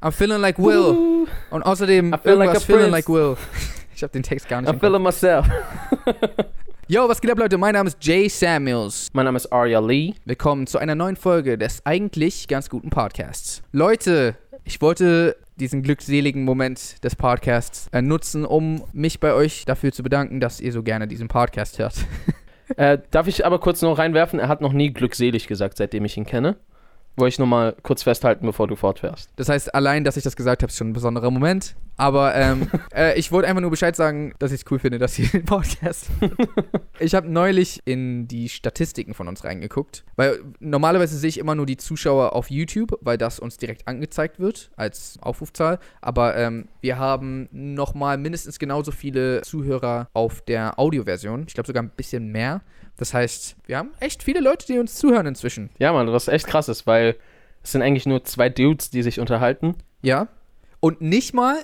I'm feeling like Will. Und außerdem I feel like irgendwas a feeling like Will. Ich habe den Text gar nicht. I'm feeling myself. Yo, was geht ab, Leute? Mein Name ist Jay Samuels. Mein Name ist Arya Lee. Willkommen zu einer neuen Folge des eigentlich ganz guten Podcasts. Leute, ich wollte diesen glückseligen Moment des Podcasts äh, nutzen, um mich bei euch dafür zu bedanken, dass ihr so gerne diesen Podcast hört. Äh, darf ich aber kurz noch reinwerfen? Er hat noch nie glückselig gesagt, seitdem ich ihn kenne. Wollte ich nur mal kurz festhalten, bevor du fortfährst. Das heißt, allein, dass ich das gesagt habe, ist schon ein besonderer Moment. Aber ähm, äh, ich wollte einfach nur Bescheid sagen, dass ich es cool finde, dass ihr den Podcast. ich habe neulich in die Statistiken von uns reingeguckt, weil normalerweise sehe ich immer nur die Zuschauer auf YouTube, weil das uns direkt angezeigt wird als Aufrufzahl. Aber ähm, wir haben nochmal mindestens genauso viele Zuhörer auf der Audioversion. Ich glaube sogar ein bisschen mehr. Das heißt, wir haben echt viele Leute, die uns zuhören inzwischen. Ja, Mann, was echt krass ist, weil es sind eigentlich nur zwei Dudes, die sich unterhalten. Ja. Und nicht mal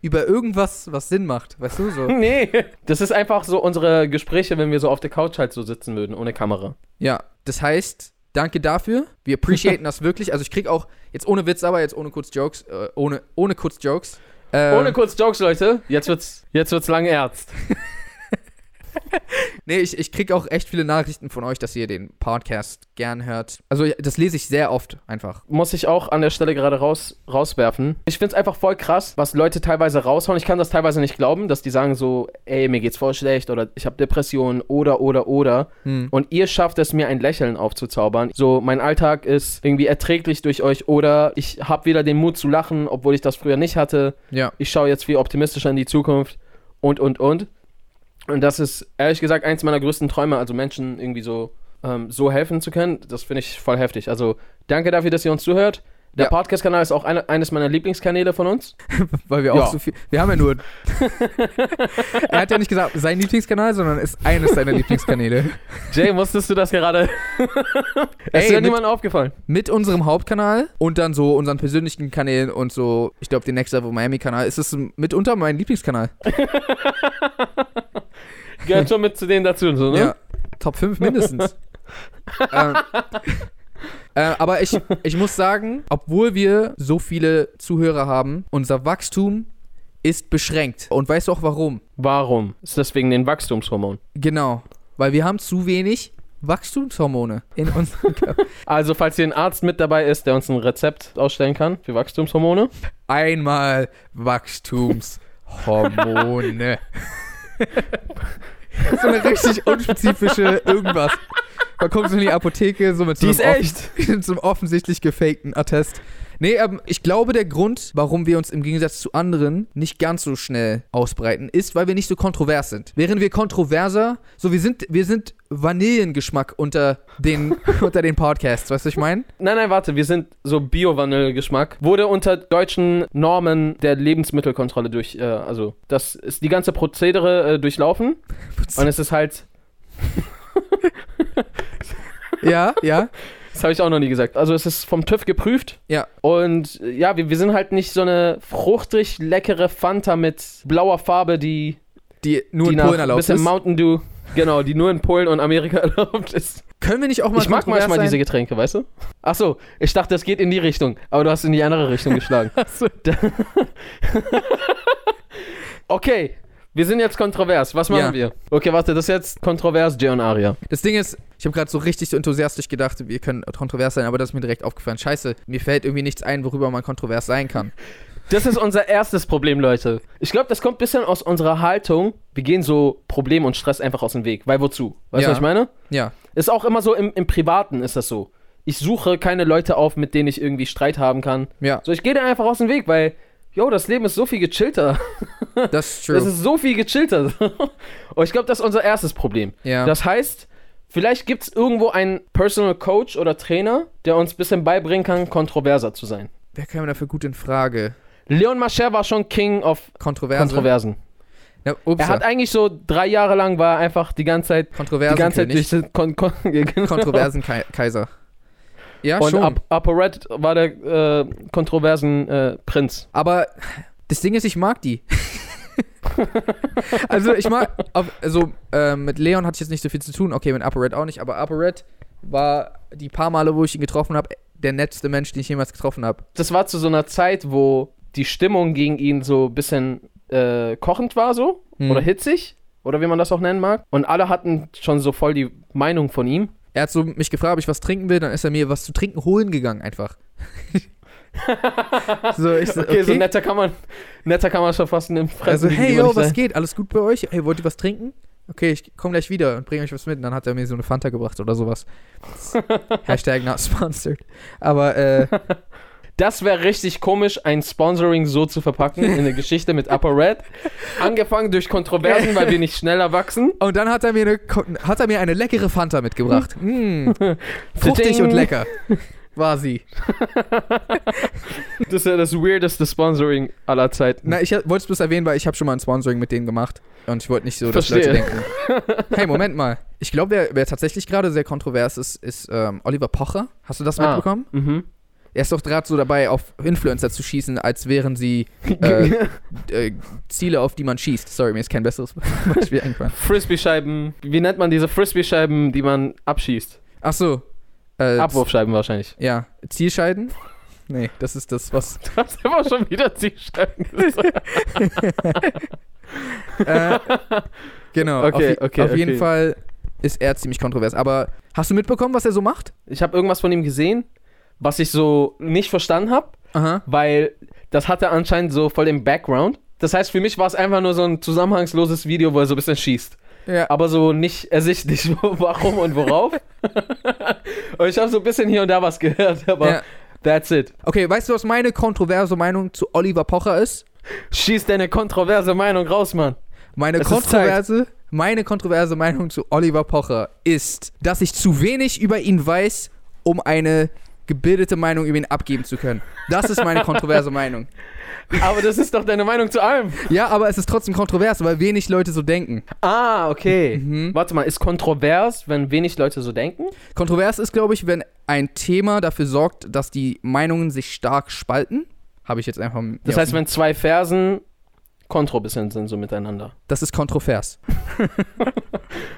über irgendwas, was Sinn macht. Weißt du so? Nee. Das ist einfach so unsere Gespräche, wenn wir so auf der Couch halt so sitzen würden, ohne Kamera. Ja. Das heißt, danke dafür. Wir appreciaten das wirklich. Also ich krieg auch, jetzt ohne Witz, aber jetzt ohne kurz Jokes, äh, ohne, ohne kurz Jokes. Ähm, Ohne kurz Jokes, Leute. Jetzt wird's, jetzt wird's lang ernst. Nee, ich, ich krieg auch echt viele Nachrichten von euch, dass ihr den Podcast gern hört. Also das lese ich sehr oft einfach. Muss ich auch an der Stelle gerade raus, rauswerfen. Ich find's einfach voll krass, was Leute teilweise raushauen. Ich kann das teilweise nicht glauben, dass die sagen so, ey, mir geht's voll schlecht oder ich habe Depressionen oder, oder, oder. Hm. Und ihr schafft es, mir ein Lächeln aufzuzaubern. So, mein Alltag ist irgendwie erträglich durch euch oder ich habe wieder den Mut zu lachen, obwohl ich das früher nicht hatte. Ja. Ich schaue jetzt viel optimistischer in die Zukunft und, und, und. Und das ist ehrlich gesagt eins meiner größten Träume, also Menschen irgendwie so, ähm, so helfen zu können. Das finde ich voll heftig. Also danke dafür, dass ihr uns zuhört. Der Ja. Podcast-Kanal ist auch eine, eines meiner Lieblingskanäle von uns. Weil wir auch Ja. so viel. Wir haben ja nur. er hat ja nicht gesagt, sein Lieblingskanal, sondern ist eines seiner Lieblingskanäle. Jay, musstest du das gerade? Ey, ist dir mit- niemand aufgefallen? Mit unserem Hauptkanal und dann so unseren persönlichen Kanälen und so, ich glaube, den Next Level Miami Kanal, ist es mitunter mein Lieblingskanal. Gehört schon mit zu denen dazu so, ne? Ja, Top 5 mindestens. ähm, äh, aber ich, ich muss sagen, obwohl wir so viele Zuhörer haben, unser Wachstum ist beschränkt. Und weißt du auch warum? Warum? Ist das wegen den Wachstumshormonen? Genau. Weil wir haben zu wenig Wachstumshormone in unserem Körper. Also, falls hier ein Arzt mit dabei ist, der uns ein Rezept ausstellen kann für Wachstumshormone. Einmal Wachstumshormone. so eine richtig unspezifische irgendwas. Man kommt so in die Apotheke, so mit so Die einem echt. mit so einem offensichtlich gefakten Attest. Nee, ähm, ich glaube, der Grund, warum wir uns im Gegensatz zu anderen nicht ganz so schnell ausbreiten, ist, weil wir nicht so kontrovers sind. Wären wir kontroverser, so wir sind, wir sind Vanillengeschmack unter den, unter den Podcasts, weißt du, was ich meine? Nein, nein, warte, wir sind so Bio-Vanille-Geschmack. Wurde unter deutschen Normen der Lebensmittelkontrolle durch, äh, also, das ist die ganze Prozedere äh, durchlaufen. Und es ist halt, Ja, ja, das habe ich auch noch nie gesagt. Also, es ist vom TÜV geprüft. ja. Und ja, wir, wir sind halt nicht so eine fruchtig leckere Fanta mit blauer Farbe, die, Die nur die in Polen erlaubt bisschen ist. Mountain Dew, genau, die nur in Polen und Amerika erlaubt ist. Können wir nicht auch mal Ich mag manchmal sein? diese Getränke, weißt du? Ach so, ich dachte, das geht in die Richtung, aber du hast in die andere Richtung geschlagen. Okay, wir sind jetzt kontrovers. Was machen Ja. wir? Okay, warte, das ist jetzt kontrovers, Jay und Aria. Das Ding ist, ich habe gerade so richtig so enthusiastisch gedacht, wir können kontrovers sein, aber das ist mir direkt aufgefallen. Scheiße, mir fällt irgendwie nichts ein, worüber man kontrovers sein kann. Das ist unser erstes Problem, Leute. Ich glaube, das kommt ein bisschen aus unserer Haltung. Wir gehen so Problem und Stress einfach aus dem Weg. Weil wozu? Weißt du, Ja. was ich meine? Ja. Ist auch immer so im, im Privaten ist das so. Ich suche keine Leute auf, mit denen ich irgendwie Streit haben kann. Ja, So, ich gehe da einfach aus dem Weg, weil, yo, das Leben ist so viel gechillter. das ist true. Das ist so viel gechillter. Und ich glaube, das ist unser erstes Problem. ja. Das heißt, vielleicht gibt es irgendwo einen Personal Coach oder Trainer, der uns ein bisschen beibringen kann, kontroverser zu sein. Wer käme dafür gut in Frage? Leon Mascher war schon King of Kontroverse. Kontroversen. Ja, Er hat eigentlich so drei Jahre lang war einfach die ganze Zeit, die Kontroversen ganze Zeit durch Kon Kon. Kontroversen Kaiser. Ja, Und schon. Up Upper Red war der äh, kontroversen äh, Prinz. Aber das Ding ist, ich mag die. also ich mag, also äh, mit Leon hatte ich jetzt nicht so viel zu tun, okay, mit Upper Red auch nicht, aber Upper Red war die paar Male, wo ich ihn getroffen habe, der netteste Mensch, den ich jemals getroffen habe. Das war zu so einer Zeit, wo die Stimmung gegen ihn so ein bisschen äh, kochend war, so. Hm. Oder hitzig. Oder wie man das auch nennen mag. Und alle hatten schon so voll die Meinung von ihm. Er hat so mich gefragt, ob ich was trinken will, dann ist er mir was zu trinken holen gegangen einfach. so, ich so, Okay, okay, so netter kann man, netter kann man schon fast in dem Fressen Also, hey, yo, was sein. geht? Alles gut bei euch? Hey, wollt ihr was trinken? Okay, ich komme gleich wieder und bringe euch was mit. Und dann hat er mir so eine Fanta gebracht oder sowas. Hashtag not sponsored. Aber, äh, Das wäre richtig komisch, ein Sponsoring so zu verpacken in eine Geschichte mit Upper Red. Angefangen durch Kontroversen, weil wir nicht schneller wachsen. und dann hat er mir eine, hat er mir eine leckere Fanta mitgebracht. Mm, fruchtig und lecker. War sie. Das ist ja das weirdeste Sponsoring aller Zeiten. Na, ich wollte es bloß erwähnen, weil ich habe schon mal ein Sponsoring mit denen gemacht. Und ich wollte nicht so, dass Verstehe. Leute denken. Hey, Moment mal. Ich glaube, wer, wer tatsächlich gerade sehr kontrovers ist, ist ähm, Oliver Pocher. Hast du das Ah. mitbekommen? Mhm. Er ist doch gerade so dabei, auf Influencer zu schießen, als wären sie äh, äh, Ziele, auf die man schießt. Sorry, mir ist kein besseres Beispiel eingefallen. Frisbee-Scheiben. Wie nennt man diese Frisbee-Scheiben, die man abschießt? Ach so. Äh, Abwurfscheiben wahrscheinlich. Ja, Zielscheiden? Nee, das ist das, was. Du hast immer schon wieder Zielscheiben gesagt. Äh, genau. Okay, auf, okay, Auf jeden okay. Fall ist er ziemlich kontrovers. Aber hast du mitbekommen, was er so macht? Ich habe irgendwas von ihm gesehen, was ich so nicht verstanden habe, weil das hatte anscheinend so voll den Background. Das heißt, für mich war es einfach nur so ein zusammenhangsloses Video, wo er so ein bisschen schießt. Ja. Aber so nicht ersichtlich, warum und worauf. und ich habe so ein bisschen hier und da was gehört, aber ja. that's it. Okay, weißt du, was meine kontroverse Meinung zu Oliver Pocher ist? Schieß deine kontroverse Meinung raus, Mann. Meine Es kontroverse, meine kontroverse Meinung zu Oliver Pocher ist, dass ich zu wenig über ihn weiß, um eine gebildete Meinung über ihn abgeben zu können. Das ist meine kontroverse Meinung. Aber das ist doch deine Meinung zu allem. Ja, aber es ist trotzdem kontrovers, weil wenig Leute so denken. Ah, okay. Mhm. Warte mal, ist kontrovers, wenn wenig Leute so denken? Kontrovers ist, glaube ich, wenn ein Thema dafür sorgt, dass die Meinungen sich stark spalten. Habe ich jetzt einfach. Das heißt, wenn zwei Versen kontrobissent sind so miteinander. das ist kontrovers.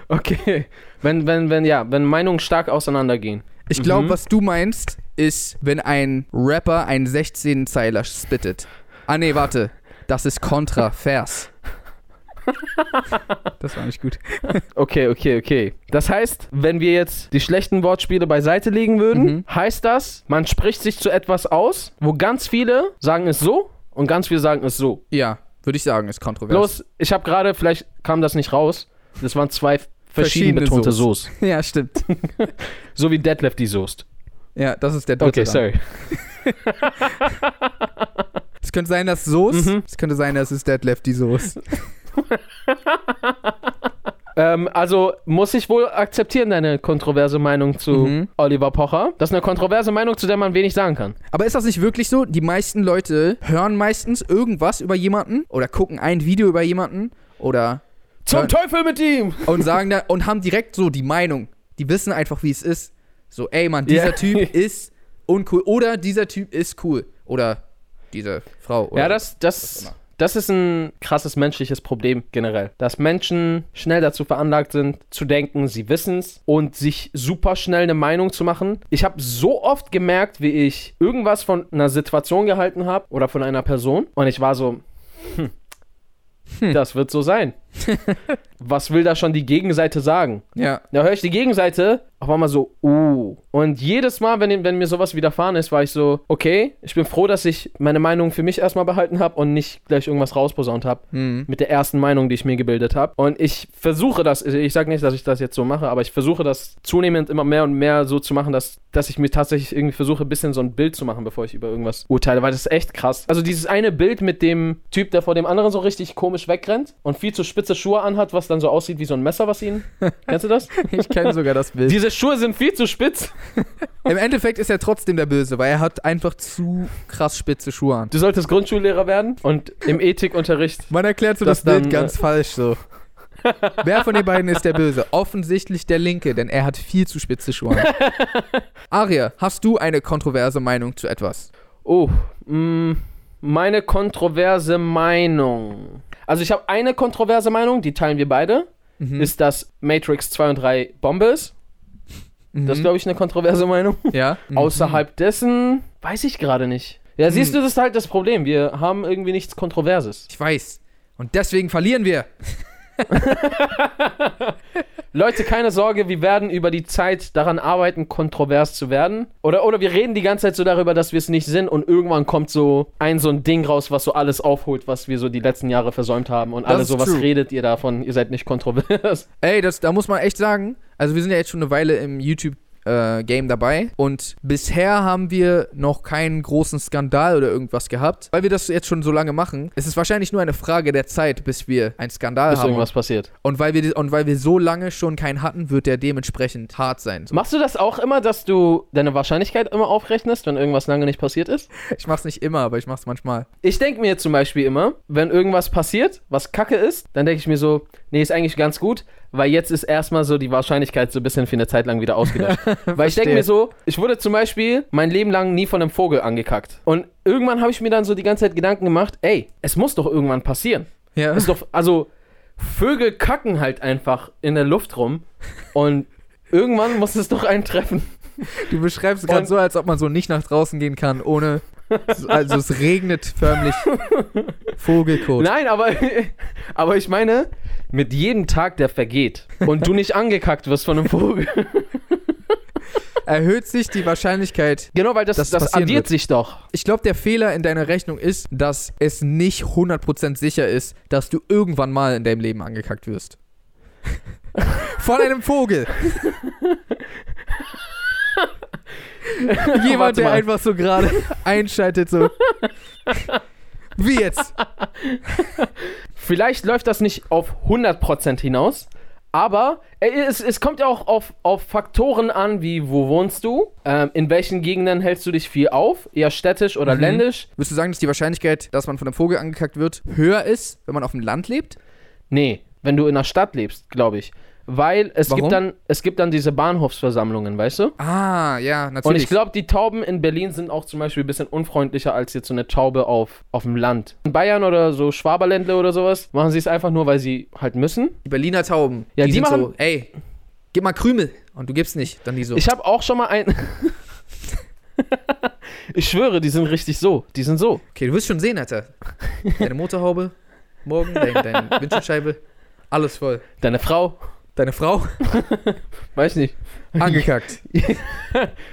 Okay. Wenn, wenn, wenn, ja, wenn Meinungen stark auseinandergehen. Ich glaube, Mhm. was du meinst, ist, wenn ein Rapper einen 16-Zeiler spittet. Ah, nee, warte. Das ist Kontravers. das war nicht gut. Okay, okay, okay. Das heißt, wenn wir jetzt die schlechten Wortspiele beiseite legen würden, Mhm. heißt das, man spricht sich zu etwas aus, wo ganz viele sagen es so und ganz viele sagen es so. Ja, würde ich sagen, ist kontrovers. Bloß, ich habe gerade, vielleicht kam das nicht raus, das waren zwei verschieden Verschiedene betonte Soße. Soße. Ja, stimmt. So wie Deadlift die Soest. Ja, das ist der dritte. Okay, sorry. Es könnte sein, dass Soße. Mhm. Es könnte sein, dass es Deadlift die Soße. Ähm, also muss ich wohl akzeptieren, deine kontroverse Meinung zu Mhm. Oliver Pocher. Das ist eine kontroverse Meinung, zu der man wenig sagen kann. Aber ist das nicht wirklich so? Die meisten Leute hören meistens irgendwas über jemanden oder gucken ein Video über jemanden oder Zum Teufel mit ihm! und sagen da und haben direkt so die Meinung. Die wissen einfach, wie es ist. So, ey Mann, dieser Ja. Typ ist uncool oder dieser Typ ist cool oder diese Frau. Oder Ja, das, das, das ist ein krasses menschliches Problem generell. Dass Menschen schnell dazu veranlagt sind, zu denken, sie wissen es und sich super schnell eine Meinung zu machen. Ich habe so oft gemerkt, wie ich irgendwas von einer Situation gehalten habe oder von einer Person und ich war so, hm, das wird so sein. Was will da schon die Gegenseite sagen? Ja, Da höre ich die Gegenseite, auf einmal so, uh. Und jedes Mal, wenn, wenn mir sowas widerfahren ist, war ich so, okay, ich bin froh, dass ich meine Meinung für mich erstmal behalten habe und nicht gleich irgendwas rausposaunt habe. hm. Mit der ersten Meinung, die ich mir gebildet habe. Und ich versuche das, ich sage nicht, dass ich das jetzt so mache, aber ich versuche das zunehmend immer mehr und mehr so zu machen, dass, dass ich mir tatsächlich irgendwie versuche, ein bisschen so ein Bild zu machen, bevor ich über irgendwas urteile, weil das ist echt krass. Also dieses eine Bild mit dem Typ, der vor dem anderen so richtig komisch wegrennt und viel zu spitze Schuhe anhat, was dann so aussieht wie so ein Messer, was ihn. Kennst du das? ich kenne sogar das Bild. Diese Schuhe sind viel zu spitz. Im Endeffekt ist er trotzdem der Böse, weil er hat einfach zu krass spitze Schuhe an. Du solltest Grundschullehrer werden und im Ethikunterricht. Man erklärt so das, Das dann, Bild ganz falsch so. Wer von den beiden ist der Böse? Offensichtlich der Linke, denn er hat viel zu spitze Schuhe an. Aria, hast du eine kontroverse Meinung zu etwas? Oh, mh, meine kontroverse Meinung. Also ich habe eine kontroverse Meinung, die teilen wir beide. Mhm. Ist, dass Matrix 2 und 3 Bombe ist. Mhm. Das ist, glaube ich, eine kontroverse Meinung. Ja. Mhm. Außerhalb dessen weiß ich gerade nicht. Ja, siehst Hm. du, das ist halt das Problem. Wir haben irgendwie nichts Kontroverses. Ich weiß. Und deswegen verlieren wir. Leute, keine Sorge, wir werden über die Zeit daran arbeiten, kontrovers zu werden. Oder, oder wir reden die ganze Zeit so darüber, dass wir es nicht sind und irgendwann kommt so ein so ein Ding raus, was so alles aufholt, was wir so die letzten Jahre versäumt haben. Und Das alle so, was true. redet ihr davon? Ihr seid nicht kontrovers. Ey, das, da muss man echt sagen, also wir sind ja jetzt schon eine Weile im YouTube äh, Game dabei und bisher haben wir noch keinen großen Skandal oder irgendwas gehabt, weil wir das jetzt schon so lange machen. Es ist wahrscheinlich nur eine Frage der Zeit, bis wir einen Skandal Bis haben. irgendwas passiert. Und weil, wir, und weil wir so lange schon keinen hatten, wird der dementsprechend hart sein. So. Machst du das auch immer, dass du deine Wahrscheinlichkeit immer aufrechnest, wenn irgendwas lange nicht passiert ist? Ich mach's nicht immer, aber ich mach's manchmal. Ich denke mir zum Beispiel immer, wenn irgendwas passiert, was kacke ist, dann denke ich mir so, nee, ist eigentlich ganz gut, weil jetzt ist erstmal so die Wahrscheinlichkeit so ein bisschen für eine Zeit lang wieder ausgelöscht. weil ich denke mir so, ich wurde zum Beispiel mein Leben lang nie von einem Vogel angekackt. Und irgendwann habe ich mir dann so die ganze Zeit Gedanken gemacht, ey, es muss doch irgendwann passieren. Ja. Ist doch, also, Vögel kacken halt einfach in der Luft rum und irgendwann muss es doch einen treffen. Du beschreibst es gerade so, als ob man so nicht nach draußen gehen kann, ohne. Also es regnet förmlich Vogelkot. Nein, aber, aber ich meine, mit jedem Tag, der vergeht und du nicht angekackt wirst von einem Vogel. Erhöht sich die Wahrscheinlichkeit. Genau, weil das, Das das, addiert wird. sich doch. Ich glaube, der Fehler in deiner Rechnung ist, dass es nicht 100% sicher ist, dass du irgendwann mal in deinem Leben angekackt wirst. Von einem Vogel. Jemand, der einfach so gerade einschaltet, so. Wie jetzt? Vielleicht läuft das nicht auf 100% hinaus, aber es, es kommt ja auch auf, auf Faktoren an, wie wo wohnst du, ähm, in welchen Gegenden hältst du dich viel auf, eher städtisch oder Mhm. ländisch. Würdest du sagen, dass die Wahrscheinlichkeit, dass man von einem Vogel angekackt wird, höher ist, wenn man auf dem Land lebt? Nee, wenn du in der Stadt lebst, glaube ich. Weil es Warum? gibt, dann, es gibt dann diese Bahnhofsversammlungen, weißt du? Ah, ja, natürlich. Und ich glaube, die Tauben in Berlin sind auch zum Beispiel ein bisschen unfreundlicher als jetzt so eine Taube auf, auf dem Land. In Bayern oder so Schwaberländle oder sowas machen sie es einfach nur, weil sie halt müssen. die Berliner Tauben, Ja, die, die machen- so, ey, gib mal Krümel. Und du gibst nicht. Dann die so. Ich habe auch schon mal ein. ich schwöre, die sind richtig so. Die sind so. Okay, du wirst schon sehen, Alter. Deine Motorhaube, morgen, dein, deine Windschutzscheibe, alles voll. Deine Frau, Deine Frau, weiß nicht. angekackt.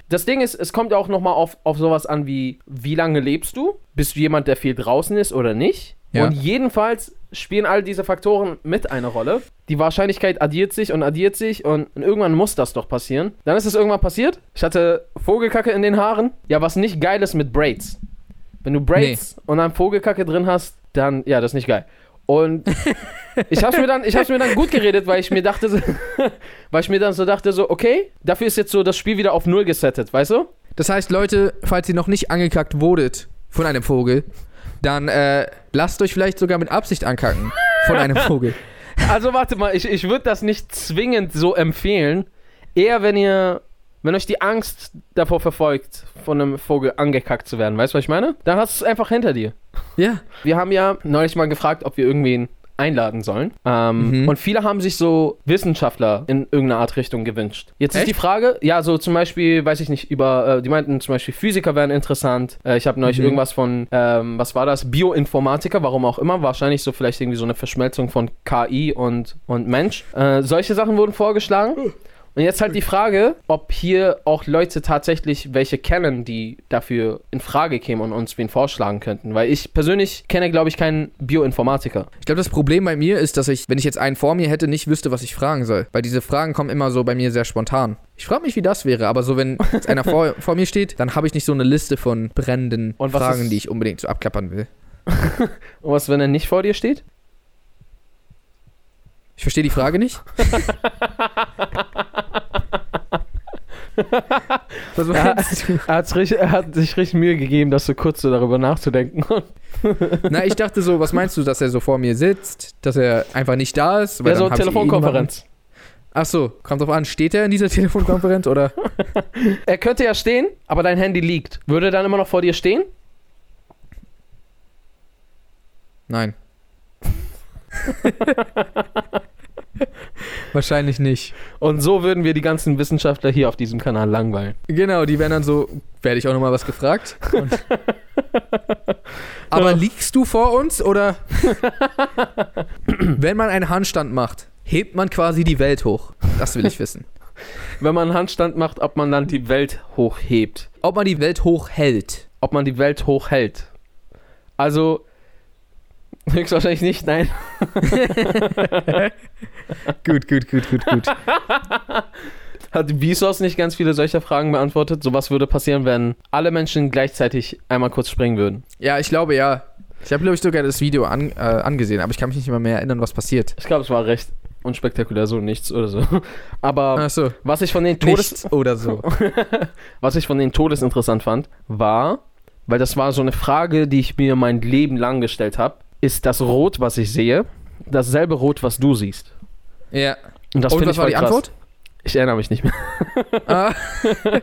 Das Ding ist, es kommt ja auch nochmal auf, auf sowas an wie, wie lange lebst du? Bist du jemand, der viel draußen ist oder nicht? Ja. Und jedenfalls spielen all diese Faktoren mit eine Rolle. Die Wahrscheinlichkeit addiert sich und addiert sich und, und irgendwann muss das doch passieren. Dann ist es irgendwann passiert. Ich hatte Vogelkacke in den Haaren. Ja, was nicht geil ist mit Braids. Wenn du Braids und dann Vogelkacke drin hast, dann, ja, das ist nicht geil. Und ich hab's mir dann, ich mir dann gut geredet, weil ich mir dachte, so- weil ich mir dann so dachte, so, okay, dafür ist jetzt so das Spiel wieder auf Null gesettet, weißt du? Das heißt, Leute, falls ihr noch nicht angekackt wurdet von einem Vogel, dann äh, lasst euch vielleicht sogar mit Absicht ankacken von einem Vogel. Also warte mal, ich, ich würde das nicht zwingend so empfehlen. Eher wenn ihr, wenn euch die Angst davor verfolgt, von einem Vogel angekackt zu werden, weißt du, was ich meine? Dann hast du es einfach hinter dir. Ja. Wir haben ja neulich mal gefragt, ob wir irgendwen einladen sollen. Ähm, Mhm. Und viele haben sich so Wissenschaftler in irgendeiner Art Richtung gewünscht. Jetzt ist Echt? die Frage, ja, so zum Beispiel, weiß ich nicht, über, äh, die meinten zum Beispiel Physiker wären interessant. Äh, ich habe neulich Mhm. irgendwas von, ähm, was war das? Bioinformatiker, warum auch immer. Wahrscheinlich so vielleicht irgendwie so eine Verschmelzung von KI und, und Mensch. Äh, solche Sachen wurden vorgeschlagen. Und jetzt halt die Frage, ob hier auch Leute tatsächlich welche kennen, die dafür in Frage kämen und uns wen vorschlagen könnten. Weil ich persönlich kenne, glaube ich, keinen Bioinformatiker. Ich glaube, das Problem bei mir ist, dass ich, wenn ich jetzt einen vor mir hätte, nicht wüsste, was ich fragen soll. Weil diese Fragen kommen immer so bei mir sehr spontan. Ich frage mich, wie das wäre, aber so, wenn jetzt einer vor, vor mir steht, dann habe ich nicht so eine Liste von brennenden Fragen, die ich unbedingt so abklappern will. Und was, wenn er nicht vor dir steht? Ich verstehe die Frage nicht. Was meinst du? Er, richtig, er hat sich richtig Mühe gegeben, das so kurz so darüber nachzudenken. Na, ich dachte so, was meinst du, dass er so vor mir sitzt, dass er einfach nicht da ist? Ja, so ich Telefonkonferenz. Ach so, kommt drauf an, steht er in dieser Telefonkonferenz oder? Er könnte ja stehen, aber dein Handy liegt. Würde er dann immer noch vor dir stehen? Nein. Wahrscheinlich nicht. Und so würden wir die ganzen Wissenschaftler hier auf diesem Kanal langweilen. Genau, die werden dann so, werde ich auch nochmal was gefragt. Aber liegst du vor uns oder? Wenn man einen Handstand macht, hebt man quasi die Welt hoch. Das will ich wissen. Wenn man einen Handstand macht, ob man dann die Welt hochhebt. Ob man die Welt hochhält. Ob man die Welt hochhält. Also, höchstwahrscheinlich nicht, nein. Gut, gut, gut, gut, gut. Hat Vsauce nicht ganz viele solcher Fragen beantwortet? So was würde passieren, wenn alle Menschen gleichzeitig einmal kurz springen würden? Ja, ich glaube ja. Ich habe, glaube ich, sogar das Video an, äh, angesehen, aber ich kann mich nicht mehr, mehr erinnern, was passiert. Ich glaube, es war recht unspektakulär, so nichts oder so. Aber so. was ich von den Todes... Nichts oder so. Was ich von den Todes interessant fand, war, weil das war so eine Frage, die ich mir mein Leben lang gestellt habe, ist das Rot, was ich sehe, dasselbe Rot, was du siehst? Ja. Und das finde ich war die krass. Antwort? Ich erinnere mich nicht mehr. Ah,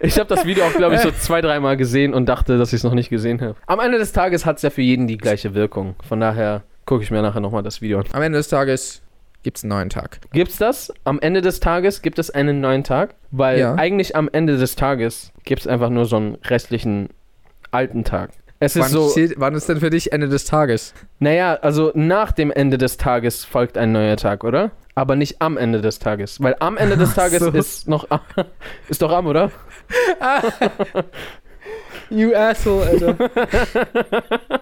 Ich habe das Video auch, glaube ich, so zwei, dreimal gesehen und dachte, dass ich es noch nicht gesehen habe. Am Ende des Tages hat es ja für jeden die gleiche Wirkung. Von daher gucke ich mir nachher nochmal das Video an. am Ende des Tages gibt es einen neuen Tag. Gibt's das? Am Ende des Tages gibt es einen neuen Tag? Weil Ja. eigentlich am Ende des Tages gibt es einfach nur so einen restlichen alten Tag. Es ist Wann, so, zählt, wann ist denn für dich Ende des Tages? naja, also nach dem Ende des Tages folgt ein neuer Tag, oder? Aber nicht am Ende des Tages. Weil am Ende des Tages so. ist noch ist doch am, oder? You asshole, Alter.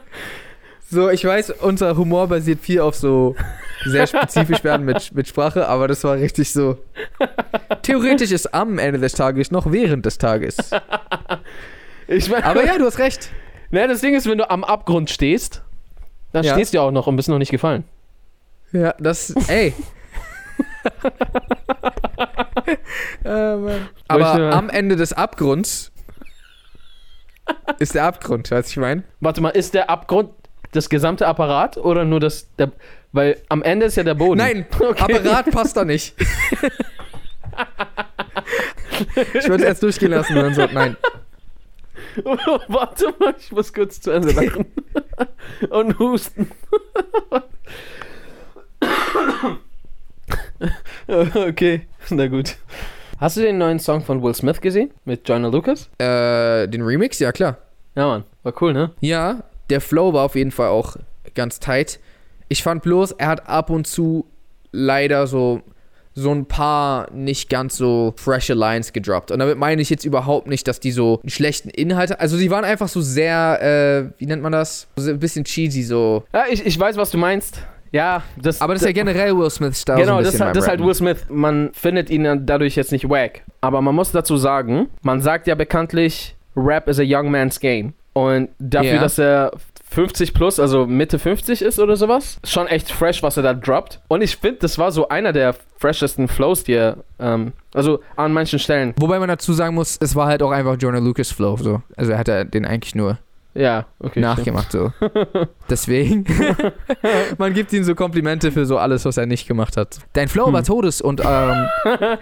so, ich weiß, unser Humor basiert viel auf so sehr spezifisch werden mit, mit Sprache, aber das war richtig so. Theoretisch ist am Ende des Tages noch während des Tages. Ich mein, Aber ja, du hast recht. Na, das Ding ist, wenn du am Abgrund stehst, dann Ja. stehst du ja auch noch und bist noch nicht gefallen. Ja, das. Ey. äh, Mann. Aber am Ende des Abgrunds ist der Abgrund, weißt du, ich meine? Warte mal, ist der Abgrund das gesamte Apparat oder nur das der weil am Ende ist ja der Boden. Nein, Okay. Apparat passt da nicht. ich würde es erst durchgehen lassen und dann so, nein. Warte mal, ich muss kurz zu Ende lachen. Und husten. okay, na gut. Hast du den neuen Song von Will Smith gesehen? Mit Joyner Lucas? Äh, den Remix, ja klar. Ja, Mann. War cool, ne? Ja, der Flow war auf jeden Fall auch ganz tight. Ich fand bloß, er hat ab und zu leider so so ein paar nicht ganz so freshe Lines gedroppt. Und damit meine ich jetzt überhaupt nicht, dass die so einen schlechten Inhalt Also die waren einfach so sehr, äh, wie nennt man das? So ein bisschen cheesy so. Ja, ich, ich weiß, was du meinst. Ja, das. Aber das ist ja generell Will Smiths Style so Genau, ein das, halt- das ist halt. Will Smith. Man findet ihn dadurch jetzt nicht wack. Aber man muss dazu sagen, man sagt ja bekanntlich, Rap is a young man's game. Und dafür, Ja. dass er 50 plus, also Mitte 50 ist oder sowas, schon echt fresh, was er da droppt. Und ich finde, das war so einer der freshesten Flows, die er, ähm, also an manchen Stellen. Wobei man dazu sagen muss, es war halt auch einfach Jonah Lucas Flow. So. Also er hat ja den eigentlich nur Ja, okay. stimmt. nachgemacht. So. Deswegen. man gibt ihm so Komplimente für so alles, was er nicht gemacht hat. Dein Flow war Hm. Todes und ähm,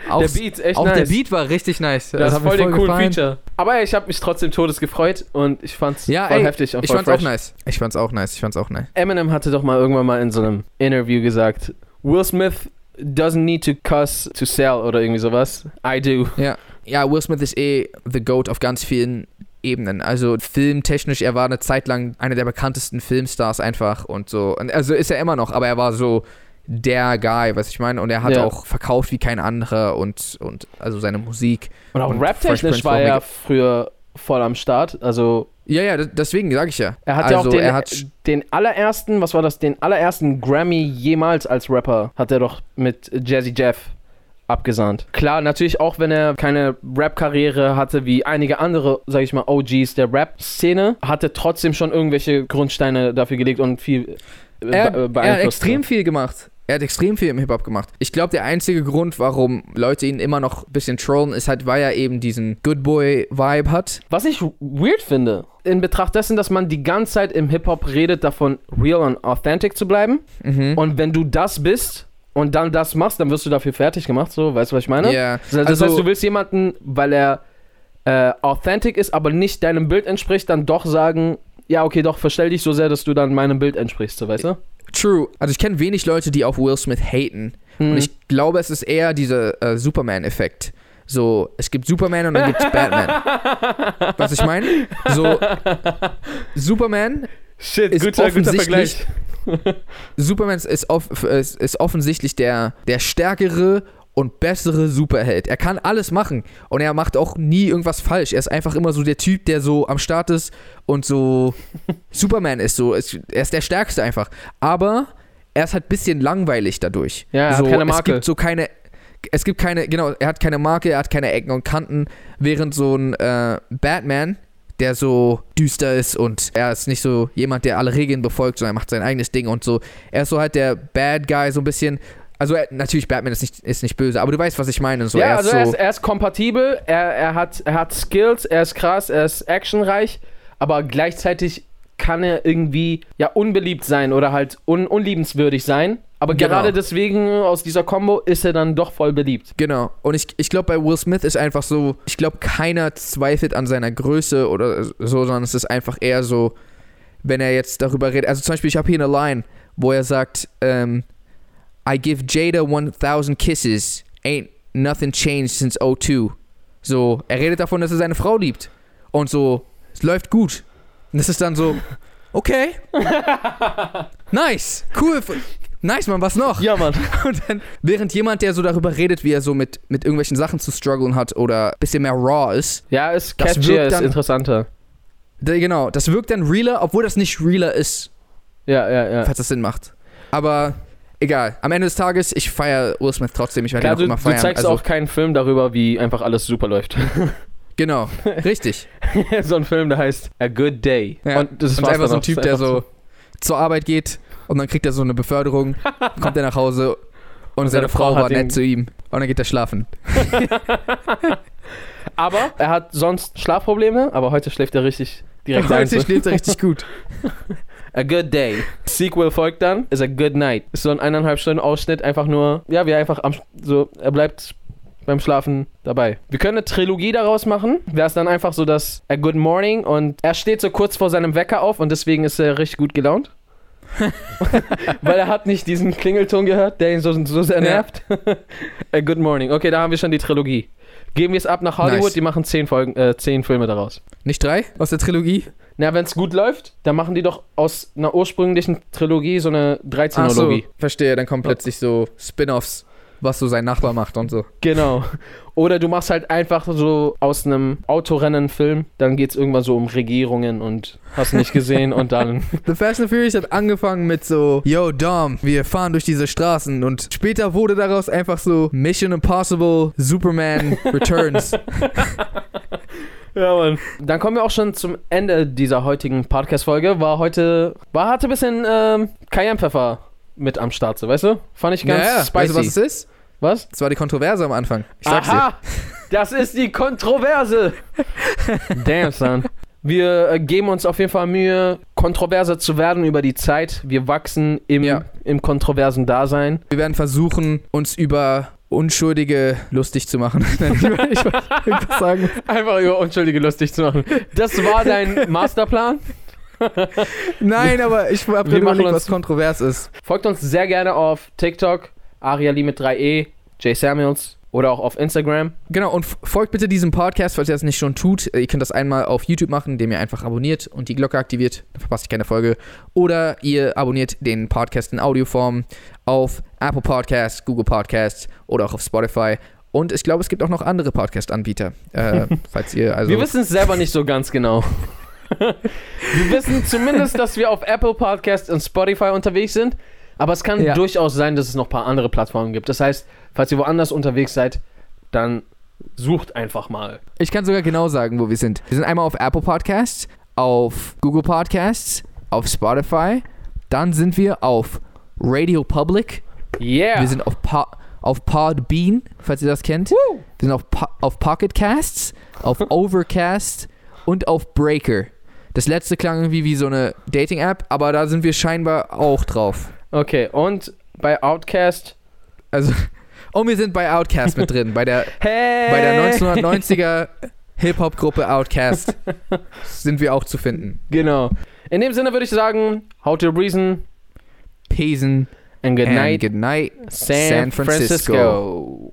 auch, der Beat, echt auch nice. der Beat war richtig nice. Das ist hat voll den coolen gefallen. Feature. Aber ich habe mich trotzdem todes gefreut und ich fand's Ja, voll ey, heftig und Ich voll fand's fresh. auch nice. Ich fand's auch nice. Ich fand's auch nice. Eminem hatte doch mal irgendwann mal in so einem Interview gesagt, Will Smith doesn't need to cuss to sell oder irgendwie sowas. I do. Ja. Ja, Will Smith ist eh the GOAT auf ganz vielen Ebenen. Also filmtechnisch, er war eine Zeit lang einer der bekanntesten Filmstars einfach und so. Und also ist er immer noch, aber er war so der Guy, was ich meine. Und er hat Ja. auch verkauft wie kein anderer und, und also seine Musik. Und auch rap-technisch war er früher voll am Start. Also Ja, ja, deswegen sage ich ja. er hat also, ja auch den, er hat den allerersten, was war das, den allerersten Grammy jemals als Rapper hat er doch mit Jazzy Jeff abgesahnt. Klar, natürlich auch, wenn er keine Rap-Karriere hatte wie einige andere, sag ich mal, OGs der Rap-Szene, hat er trotzdem schon irgendwelche Grundsteine dafür gelegt und viel äh, er, be- er hat beeinflusst. extrem viel gemacht. Er hat extrem viel im Hip-Hop gemacht. Ich glaube, der einzige Grund, warum Leute ihn immer noch ein bisschen trollen, ist halt, weil er eben diesen Good Boy-Vibe hat. Was ich weird finde, in Betracht dessen, dass man die ganze Zeit im Hip-Hop redet, davon real und authentic zu bleiben. Mhm. Und wenn du das bist und dann das machst, dann wirst du dafür fertig gemacht, so, weißt du, was ich meine? Ja, Das also- heißt, du willst jemanden, weil er äh, authentic ist, aber nicht deinem Bild entspricht, dann doch sagen, ja, okay, doch, verstell dich so sehr, dass du dann meinem Bild entsprichst, so, weißt du? True. Also ich kenne wenig Leute, die auf Will Smith haten. Hm. Und ich glaube, es ist eher dieser äh, Superman-Effekt. So, es gibt Superman und dann gibt es Batman. Was ich meine? So, Superman, Shit, ist guter, guter offensichtlich- Vergleich. Superman ist, off, ist, ist offensichtlich der, der stärkere und bessere Superheld. Er kann alles machen und er macht auch nie irgendwas falsch. Er ist einfach immer so der Typ, der so am Start ist und so Superman ist. So, ist, er ist der Stärkste einfach. Aber er ist halt ein bisschen langweilig dadurch. Ja, er hat so, keine Es Marke. gibt so keine. Es gibt keine, genau, er hat keine Marke, er hat keine Ecken und Kanten, während so ein äh, Batman, der so düster ist und er ist nicht so jemand, der alle Regeln befolgt, sondern er macht sein eigenes Ding und so. Er ist so halt der Bad Guy, so ein bisschen. Also er, natürlich, Batman ist nicht, ist nicht böse, aber du weißt, was ich meine. So, ja, er also ist er so, ist, er ist kompatibel, er, er, hat, er hat Skills, er ist krass, er ist actionreich, aber gleichzeitig kann er irgendwie ja unbeliebt sein oder halt un, unliebenswürdig sein. Aber Genau. gerade deswegen aus dieser Combo ist er dann doch voll beliebt. Genau. Und ich, ich glaube, bei Will Smith ist einfach so, ich glaube, keiner zweifelt an seiner Größe oder so, sondern es ist einfach eher so, wenn er jetzt darüber redet. Also zum Beispiel, ich habe hier eine Line, wo er sagt, ähm, I give Jada 1000 kisses, ain't nothing changed since 02. So, er redet davon, dass er seine Frau liebt. Und so, es läuft gut. Und das ist dann so, okay. nice, cool. Nice, Mann, was noch? Ja, Mann. Und dann, während jemand, der so darüber redet, wie er so mit, mit irgendwelchen Sachen zu strugglen hat oder ein bisschen mehr raw ist, Ja, ist catchier, wirkt ist interessanter. da, genau, das wirkt dann realer, obwohl das nicht realer ist, Ja, ja, ja. falls das Sinn macht. Aber egal, am Ende des Tages, ich feiere Will Smith trotzdem, ich werde Klar, ihn auch du, immer du feiern. zeigst also, auch keinen Film darüber, wie einfach alles super läuft. Genau, richtig. so ein Film, der heißt A Good Day. Ja. Und das war's einfach so ein. Typ, der ist so zur Arbeit geht und dann kriegt er so eine Beförderung, kommt er nach Hause und seine, seine Frau Frau war nett zu ihm und dann geht er schlafen. Aber er hat sonst Schlafprobleme, aber heute schläft er richtig direkt ein. Heute schläft er richtig gut. A Good Day. Sequel folgt dann, ist A Good Night. Ist so ein eineinhalb Stunden Ausschnitt, einfach nur, ja, wie er einfach am, so, er bleibt beim Schlafen dabei. Wir können eine Trilogie daraus machen. Wäre es dann einfach so, dass A Good Morning und er steht so kurz vor seinem Wecker auf und deswegen ist er richtig gut gelaunt. Weil er hat nicht diesen Klingelton gehört, der ihn so, so sehr Ja. nervt. A Good Morning. Okay, da haben wir schon die Trilogie. Geben wir es ab nach Hollywood, Nice. die machen zehn, Folgen, äh, zehn Filme daraus. Nicht drei aus der Trilogie? Na, wenn es gut läuft, dann machen die doch aus einer ursprünglichen Trilogie so eine Ach 13-Logie. so, verstehe. Dann kommen plötzlich so Spin-offs, was so sein Nachbar macht und so. Genau. Oder du machst halt einfach so aus einem Autorennen-Film, dann geht es irgendwann so um Regierungen und hast nicht gesehen und dann. The Fast and Furious hat angefangen mit so, yo Dom, wir fahren durch diese Straßen und später wurde daraus einfach so Mission Impossible Superman Returns. Ja, Mann. Dann kommen wir auch schon zum Ende dieser heutigen Podcast-Folge. War heute, war hatte ein bisschen ähm, Cayennepfeffer mit am Start, so, weißt du? Fand ich ganz Naja, spicy. weißt du, was es ist? Was? Das war die Kontroverse am Anfang. Ich sag's dir. Aha! Das ist die Kontroverse! Damn, son. Wir äh, geben uns auf jeden Fall Mühe, kontroverser zu werden über die Zeit. Wir wachsen im, Ja. im kontroversen Dasein. Wir werden versuchen, uns über Unschuldige lustig zu machen. Nein, ich wollte ich sagen. Einfach über Unschuldige lustig zu machen. Das war dein Masterplan. Nein, aber ich habe gerade was kontrovers ist. Folgt uns sehr gerne auf TikTok, Ariali mit 3e, Jay Samuels oder auch auf Instagram. Genau, und folgt bitte diesem Podcast, falls ihr das nicht schon tut. Ihr könnt das einmal auf YouTube machen, indem ihr einfach abonniert und die Glocke aktiviert. Dann verpasst ihr keine Folge. Oder ihr abonniert den Podcast in Audioform auf Apple Podcasts, Google Podcasts oder auch auf Spotify. Und ich glaube, es gibt auch noch andere Podcast-Anbieter. Äh, falls ihr also. Wir wissen es selber nicht so ganz genau. wir wissen zumindest, dass wir auf Apple Podcasts und Spotify unterwegs sind. Aber es kann Ja. durchaus sein, dass es noch ein paar andere Plattformen gibt. Das heißt, falls ihr woanders unterwegs seid, dann sucht einfach mal. Ich kann sogar genau sagen, wo wir sind. Wir sind einmal auf Apple Podcasts, auf Google Podcasts, auf Spotify. Dann sind wir auf Radio Public. Yeah! Wir sind auf, po auf Podbean, falls ihr das kennt. Wir sind auf, po auf Pocket Casts, auf Overcast und auf Breaker. Das letzte klang irgendwie wie so eine Dating-App, aber da sind wir scheinbar auch drauf. Okay, und bei Outcast. Also, und wir sind bei Outcast mit drin, bei der, Hey! bei der 1990er Hip-Hop-Gruppe Outcast sind wir auch zu finden. Genau. In dem Sinne würde ich sagen, how to reason. Peace and good night, good night, San, San Francisco. Francisco.